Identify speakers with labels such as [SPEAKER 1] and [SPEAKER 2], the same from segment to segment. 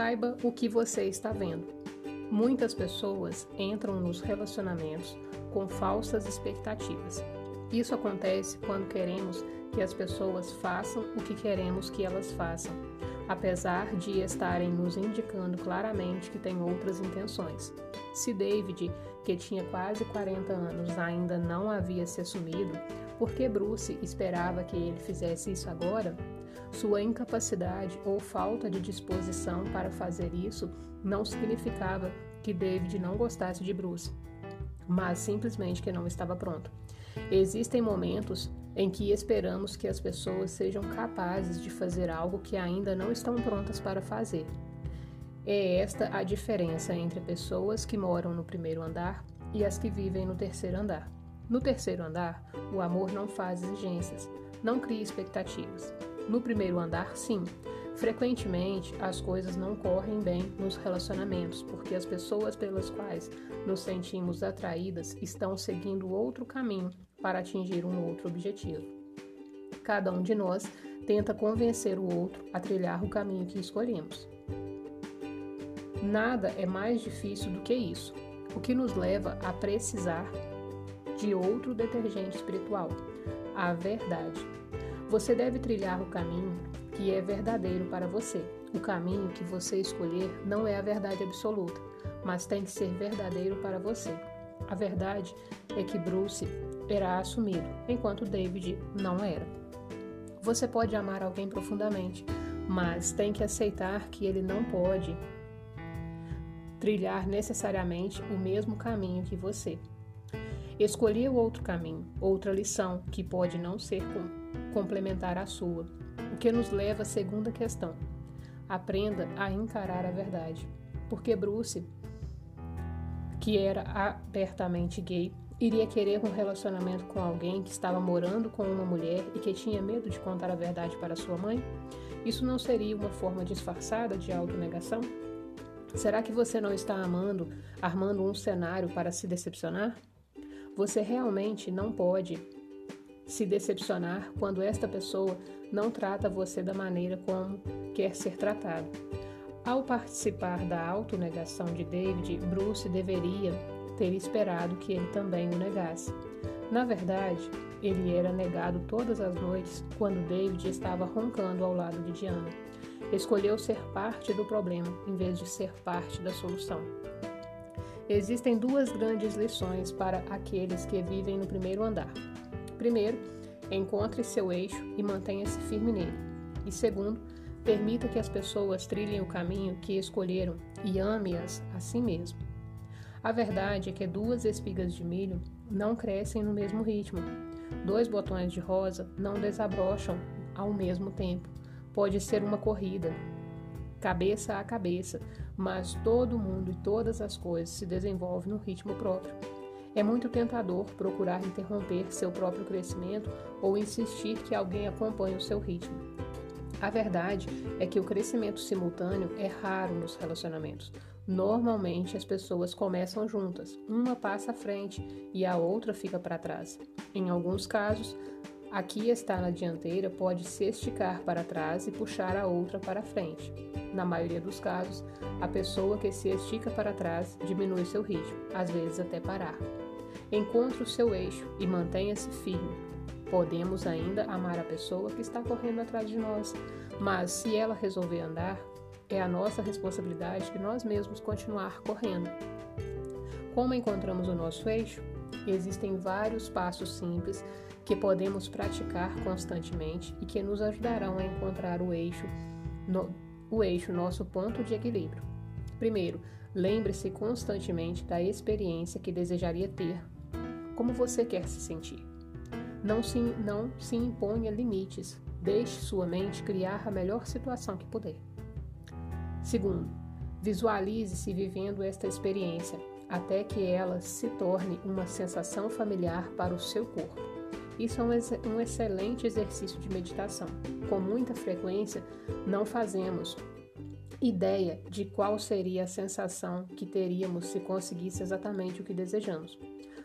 [SPEAKER 1] Saiba o que você está vendo. Muitas pessoas entram nos relacionamentos com falsas expectativas. Isso acontece quando queremos que as pessoas façam o que queremos que elas façam, apesar de estarem nos indicando claramente que têm outras intenções. Se David, que tinha quase 40 anos, ainda não havia se assumido, por que Bruce esperava que ele fizesse isso agora? Sua incapacidade ou falta de disposição para fazer isso não significava que David não gostasse de Bruce, mas simplesmente que não estava pronto. Existem momentos em que esperamos que as pessoas sejam capazes de fazer algo que ainda não estão prontas para fazer. É esta a diferença entre pessoas que moram no primeiro andar e as que vivem no terceiro andar. No terceiro andar, o amor não faz exigências, não cria expectativas. No primeiro andar, sim. Frequentemente, as coisas não correm bem nos relacionamentos, porque as pessoas pelas quais nos sentimos atraídas estão seguindo outro caminho para atingir um outro objetivo. Cada um de nós tenta convencer o outro a trilhar o caminho que escolhemos. Nada é mais difícil do que isso, o que nos leva a precisar de outro detergente espiritual, a verdade. Você deve trilhar o caminho que é verdadeiro para você. O caminho que você escolher não é a verdade absoluta, mas tem que ser verdadeiro para você. A verdade é que Bruce era assumido, enquanto David não era. Você pode amar alguém profundamente, mas tem que aceitar que ele não pode trilhar necessariamente o mesmo caminho que você. Escolheu outro caminho, outra lição, que pode não ser complementar à sua, o que nos leva à segunda questão. Aprenda a encarar a verdade. Porque Bruce, que era abertamente gay, iria querer um relacionamento com alguém que estava morando com uma mulher e que tinha medo de contar a verdade para sua mãe? Isso não seria uma forma disfarçada de autonegação? Será que você não está amando, armando um cenário para se decepcionar? Você realmente não pode se decepcionar quando esta pessoa não trata você da maneira como quer ser tratado. Ao participar da autonegação de David, Bruce deveria ter esperado que ele também o negasse. Na verdade, ele era negado todas as noites quando David estava roncando ao lado de Diana. Escolheu ser parte do problema em vez de ser parte da solução. Existem duas grandes lições para aqueles que vivem no primeiro andar. Primeiro, encontre seu eixo e mantenha-se firme nele. E segundo, permita que as pessoas trilhem o caminho que escolheram e ame-as a si mesmo. A verdade é que duas espigas de milho não crescem no mesmo ritmo. Dois botões de rosa não desabrocham ao mesmo tempo. Pode ser uma corrida, cabeça a cabeça, mas todo mundo e todas as coisas se desenvolvem no ritmo próprio. É muito tentador procurar interromper seu próprio crescimento ou insistir que alguém acompanhe o seu ritmo. A verdade é que o crescimento simultâneo é raro nos relacionamentos. Normalmente as pessoas começam juntas, uma passa à frente e a outra fica para trás. Em alguns casos, a que está na dianteira pode se esticar para trás e puxar a outra para frente. Na maioria dos casos, a pessoa que se estica para trás diminui seu ritmo, às vezes até parar. Encontre o seu eixo e mantenha-se firme. Podemos ainda amar a pessoa que está correndo atrás de nós, mas se ela resolver andar, é a nossa responsabilidade de nós mesmos continuar correndo. Como encontramos o nosso eixo? Existem vários passos simples que podemos praticar constantemente e que nos ajudarão a encontrar o eixo, no, o eixo, nosso ponto de equilíbrio. Primeiro, lembre-se constantemente da experiência que desejaria ter. Como você quer se sentir? Não se, não se imponha limites. Deixe sua mente criar a melhor situação que puder. Segundo, visualize-se vivendo esta experiência até que ela se torne uma sensação familiar para o seu corpo. Isso é um excelente exercício de meditação. Com muita frequência, não fazemos ideia de qual seria a sensação que teríamos se conseguisse exatamente o que desejamos.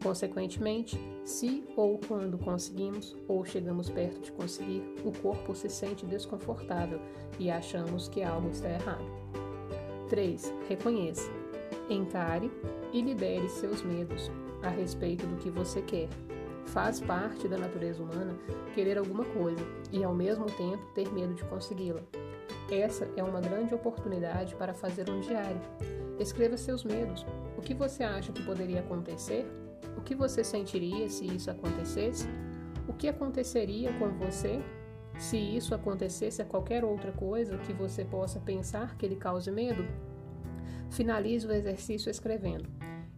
[SPEAKER 1] Consequentemente, se ou quando conseguimos ou chegamos perto de conseguir, o corpo se sente desconfortável e achamos que algo está errado. 3. Reconheça. Encare e lidere seus medos a respeito do que você quer. Faz parte da natureza humana querer alguma coisa e, ao mesmo tempo, ter medo de consegui-la. Essa é uma grande oportunidade para fazer um diário. Escreva seus medos. O que você acha que poderia acontecer? O que você sentiria se isso acontecesse? O que aconteceria com você se isso acontecesse a qualquer outra coisa que você possa pensar que lhe cause medo? Finalize o exercício escrevendo: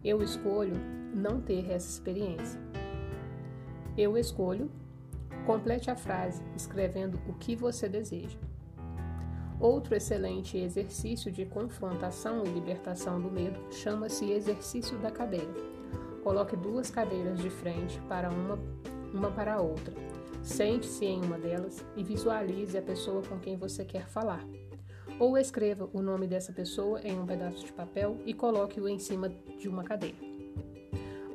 [SPEAKER 1] Eu escolho não ter essa experiência. Eu escolho. Complete a frase escrevendo o que você deseja. Outro excelente exercício de confrontação e libertação do medo chama-se exercício da cadeira. Coloque duas cadeiras de frente para uma, uma para a outra. Sente-se em uma delas e visualize a pessoa com quem você quer falar. Ou escreva o nome dessa pessoa em um pedaço de papel e coloque-o em cima de uma cadeira.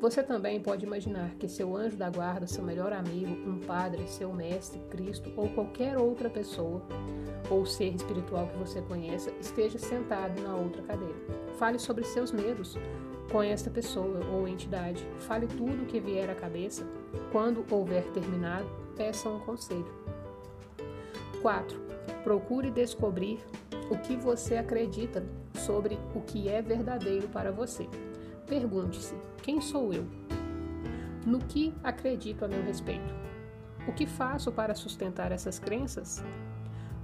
[SPEAKER 1] Você também pode imaginar que seu anjo da guarda, seu melhor amigo, um padre, seu mestre, Cristo ou qualquer outra pessoa ou ser espiritual que você conheça esteja sentado na outra cadeira. Fale sobre seus medos com esta pessoa ou entidade. Fale tudo o que vier à cabeça. Quando houver terminado, peça um conselho. 4. Procure descobrir o que você acredita sobre o que é verdadeiro para você. Pergunte-se: quem sou eu? No que acredito a meu respeito? O que faço para sustentar essas crenças?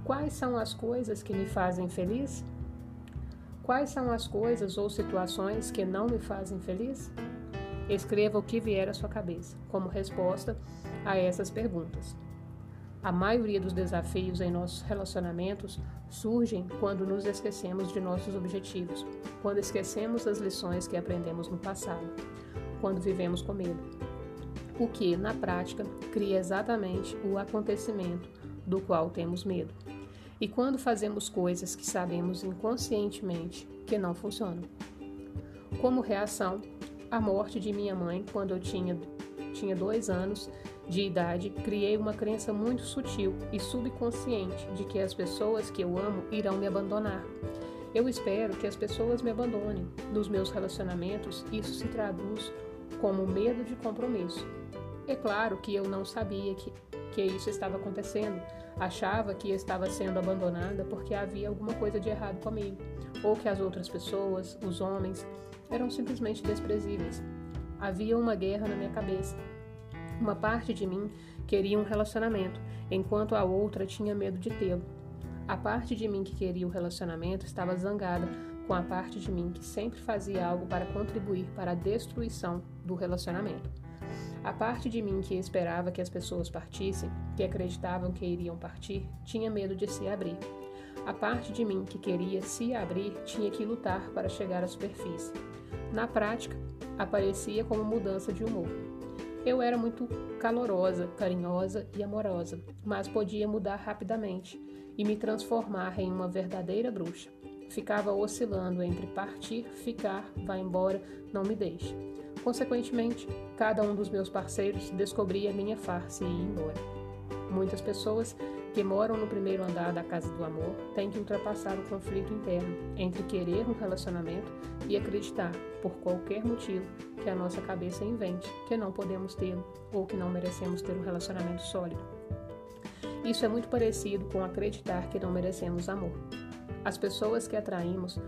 [SPEAKER 1] Quais são as coisas que me fazem feliz? Quais são as coisas ou situações que não me fazem feliz? Escreva o que vier à sua cabeça como resposta a essas perguntas. A maioria dos desafios em nossos relacionamentos surgem quando nos esquecemos de nossos objetivos, quando esquecemos as lições que aprendemos no passado, quando vivemos com medo. O que, na prática, cria exatamente o acontecimento do qual temos medo. E quando fazemos coisas que sabemos inconscientemente que não funcionam. Como reação, a morte de minha mãe quando eu tinha, tinha dois anos de idade, criei uma crença muito sutil e subconsciente de que as pessoas que eu amo irão me abandonar. Eu espero que as pessoas me abandonem. Nos meus relacionamentos, isso se traduz como medo de compromisso. É claro que eu não sabia que, que isso estava acontecendo. Achava que estava sendo abandonada porque havia alguma coisa de errado comigo, ou que as outras pessoas, os homens, eram simplesmente desprezíveis. Havia uma guerra na minha cabeça uma parte de mim queria um relacionamento, enquanto a outra tinha medo de tê-lo. A parte de mim que queria o relacionamento estava zangada com a parte de mim que sempre fazia algo para contribuir para a destruição do relacionamento. A parte de mim que esperava que as pessoas partissem, que acreditavam que iriam partir, tinha medo de se abrir. A parte de mim que queria se abrir tinha que lutar para chegar à superfície. Na prática, aparecia como mudança de humor. Eu era muito calorosa, carinhosa e amorosa, mas podia mudar rapidamente e me transformar em uma verdadeira bruxa. Ficava oscilando entre partir, ficar, vá embora, não me deixe. Consequentemente, cada um dos meus parceiros descobria minha farsa e ia embora. Muitas pessoas que moram no primeiro andar da casa do amor têm que ultrapassar o conflito interno entre querer um relacionamento e acreditar, por qualquer motivo, que a nossa cabeça invente que não podemos tê-lo ou que não merecemos ter um relacionamento sólido. Isso é muito parecido com acreditar que não merecemos amor. As pessoas que atraímos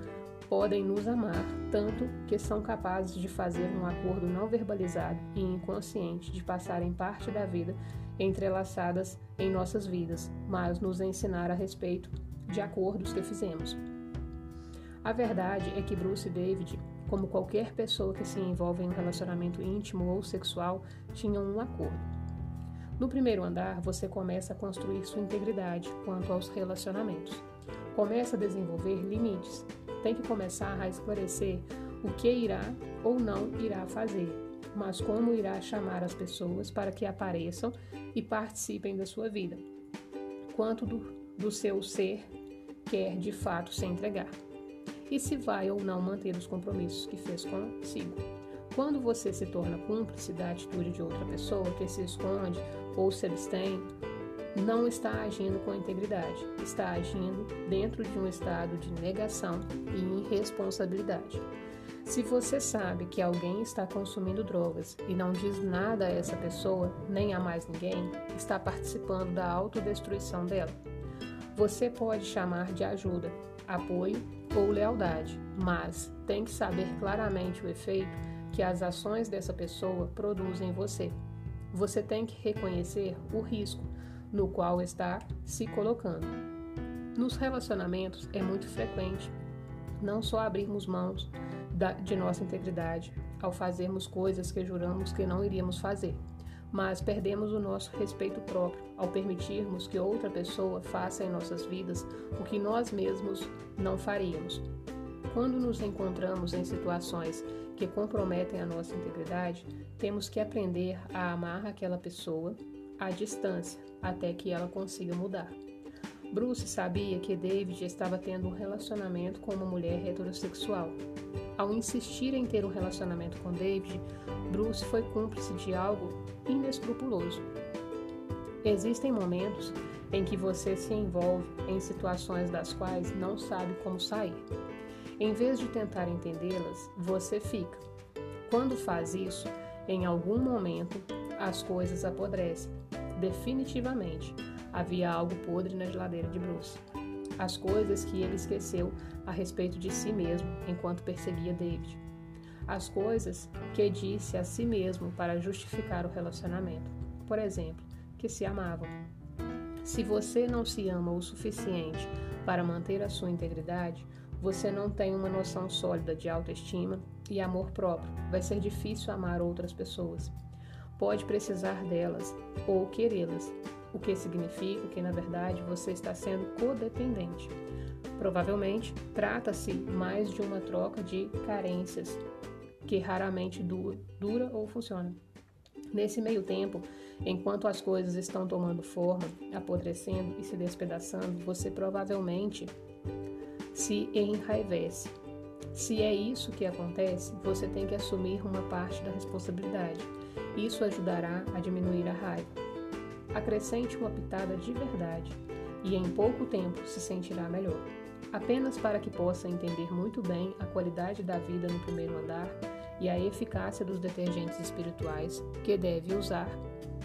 [SPEAKER 1] podem nos amar tanto que são capazes de fazer um acordo não verbalizado e inconsciente de passarem parte da vida entrelaçadas em nossas vidas, mas nos ensinar a respeito de acordos que fizemos. A verdade é que Bruce e David, como qualquer pessoa que se envolve em um relacionamento íntimo ou sexual, tinham um acordo. No primeiro andar, você começa a construir sua integridade quanto aos relacionamentos. Começa a desenvolver limites. Tem que começar a esclarecer o que irá ou não irá fazer, mas como irá chamar as pessoas para que apareçam e participem da sua vida, quanto do, do seu ser quer de fato se entregar, e se vai ou não manter os compromissos que fez consigo. Quando você se torna cúmplice da atitude de outra pessoa que se esconde ou se abstém não está agindo com integridade, está agindo dentro de um estado de negação e irresponsabilidade. Se você sabe que alguém está consumindo drogas e não diz nada a essa pessoa, nem a mais ninguém, está participando da autodestruição dela. Você pode chamar de ajuda, apoio ou lealdade, mas tem que saber claramente o efeito que as ações dessa pessoa produzem em você. Você tem que reconhecer o risco no qual está se colocando. Nos relacionamentos é muito frequente não só abrirmos mãos de nossa integridade ao fazermos coisas que juramos que não iríamos fazer, mas perdemos o nosso respeito próprio ao permitirmos que outra pessoa faça em nossas vidas o que nós mesmos não faríamos. Quando nos encontramos em situações que comprometem a nossa integridade, temos que aprender a amar aquela pessoa à distância até que ela consiga mudar. Bruce sabia que David estava tendo um relacionamento com uma mulher heterossexual. Ao insistir em ter um relacionamento com David, Bruce foi cúmplice de algo inescrupuloso. Existem momentos em que você se envolve em situações das quais não sabe como sair. Em vez de tentar entendê-las, você fica. Quando faz isso, em algum momento, as coisas apodrecem. Definitivamente havia algo podre na geladeira de Bruce. As coisas que ele esqueceu a respeito de si mesmo enquanto perseguia David. As coisas que disse a si mesmo para justificar o relacionamento. Por exemplo, que se amavam. Se você não se ama o suficiente para manter a sua integridade, você não tem uma noção sólida de autoestima e amor próprio. Vai ser difícil amar outras pessoas. Pode precisar delas ou querê-las, o que significa que, na verdade, você está sendo codependente. Provavelmente, trata-se mais de uma troca de carências, que raramente dura, dura ou funciona. Nesse meio tempo, enquanto as coisas estão tomando forma, apodrecendo e se despedaçando, você provavelmente se enraivece. Se é isso que acontece, você tem que assumir uma parte da responsabilidade. Isso ajudará a diminuir a raiva acrescente uma pitada de verdade e em pouco tempo se sentirá melhor. Apenas para que possa entender muito bem a qualidade da vida no primeiro andar e a eficácia dos detergentes espirituais que deve usar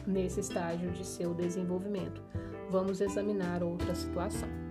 [SPEAKER 1] nesse estágio de seu desenvolvimento. Vamos examinar outra situação.